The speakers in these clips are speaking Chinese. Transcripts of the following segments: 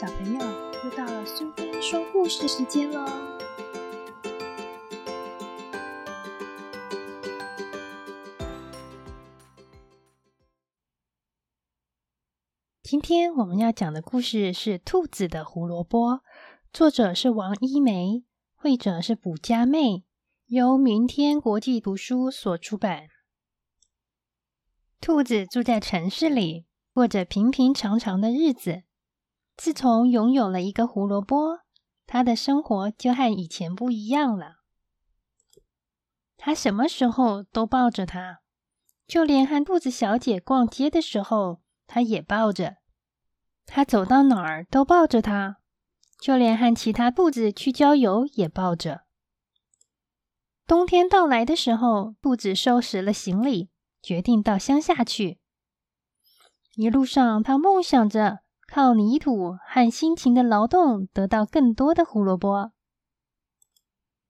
小朋友，又到了苏菲说故事时间喽！今天我们要讲的故事是《兔子的胡萝卜》，作者是王一梅，绘者是卜佳妹，由明天国际图书所出版。兔子住在城市里，过着平平常常的日子。自从拥有了一个胡萝卜，他的生活就和以前不一样了。他什么时候都抱着它，就连和兔子小姐逛街的时候，他也抱着。他走到哪儿都抱着它，就连和其他兔子去郊游也抱着。冬天到来的时候，兔子收拾了行李，决定到乡下去。一路上，他梦想着。靠泥土和辛勤的劳动得到更多的胡萝卜，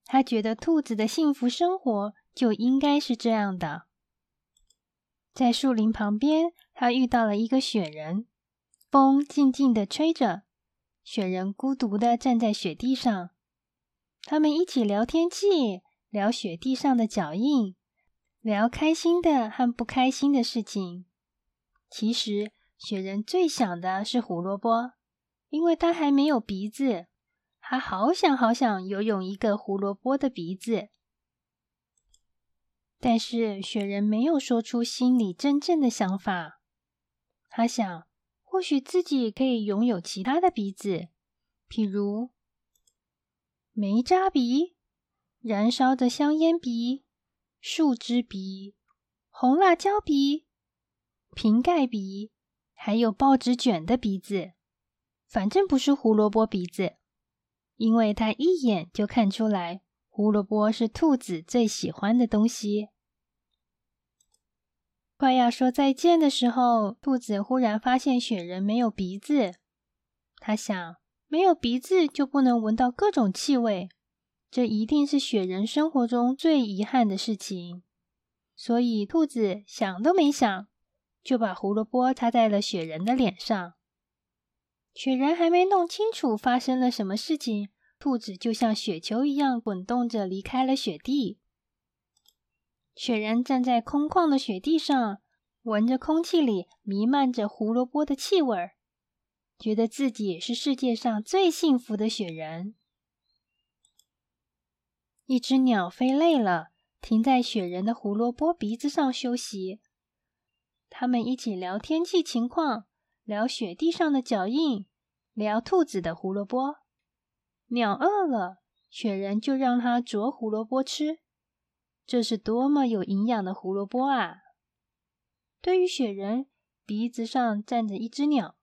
他觉得兔子的幸福生活就应该是这样的。在树林旁边，他遇到了一个雪人，风静静的吹着，雪人孤独的站在雪地上。他们一起聊天气，聊雪地上的脚印，聊开心的和不开心的事情。其实。雪人最想的是胡萝卜，因为他还没有鼻子，他好想好想游泳一个胡萝卜的鼻子。但是雪人没有说出心里真正的想法。他想，或许自己可以拥有其他的鼻子，譬如煤渣鼻、燃烧的香烟鼻、树枝鼻、红辣椒鼻、瓶盖鼻。还有报纸卷的鼻子，反正不是胡萝卜鼻子，因为他一眼就看出来，胡萝卜是兔子最喜欢的东西。快要说再见的时候，兔子忽然发现雪人没有鼻子。他想，没有鼻子就不能闻到各种气味，这一定是雪人生活中最遗憾的事情。所以，兔子想都没想。就把胡萝卜插在了雪人的脸上。雪人还没弄清楚发生了什么事情，兔子就像雪球一样滚动着离开了雪地。雪人站在空旷的雪地上，闻着空气里弥漫着胡萝卜的气味儿，觉得自己是世界上最幸福的雪人。一只鸟飞累了，停在雪人的胡萝卜鼻子上休息。他们一起聊天气情况，聊雪地上的脚印，聊兔子的胡萝卜。鸟饿了，雪人就让它啄胡萝卜吃。这是多么有营养的胡萝卜啊！对于雪人，鼻子上站着一只鸟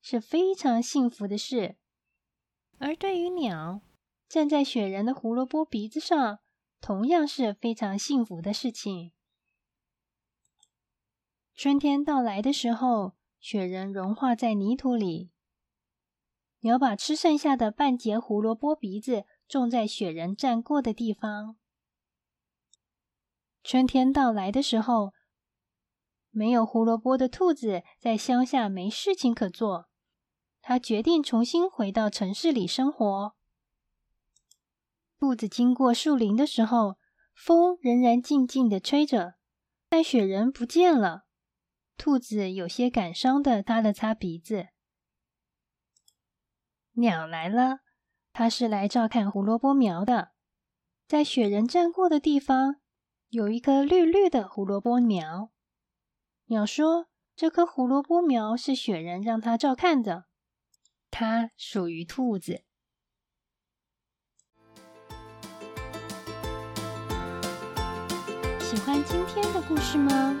是非常幸福的事；而对于鸟，站在雪人的胡萝卜鼻子上，同样是非常幸福的事情。春天到来的时候，雪人融化在泥土里。鸟把吃剩下的半截胡萝卜鼻子种在雪人站过的地方。春天到来的时候，没有胡萝卜的兔子在乡下没事情可做，他决定重新回到城市里生活。兔子经过树林的时候，风仍然静静的吹着，但雪人不见了。兔子有些感伤的擦了擦鼻子。鸟来了，它是来照看胡萝卜苗的。在雪人站过的地方，有一颗绿绿的胡萝卜苗。鸟说：“这棵胡萝卜苗是雪人让它照看的，它属于兔子。”喜欢今天的故事吗？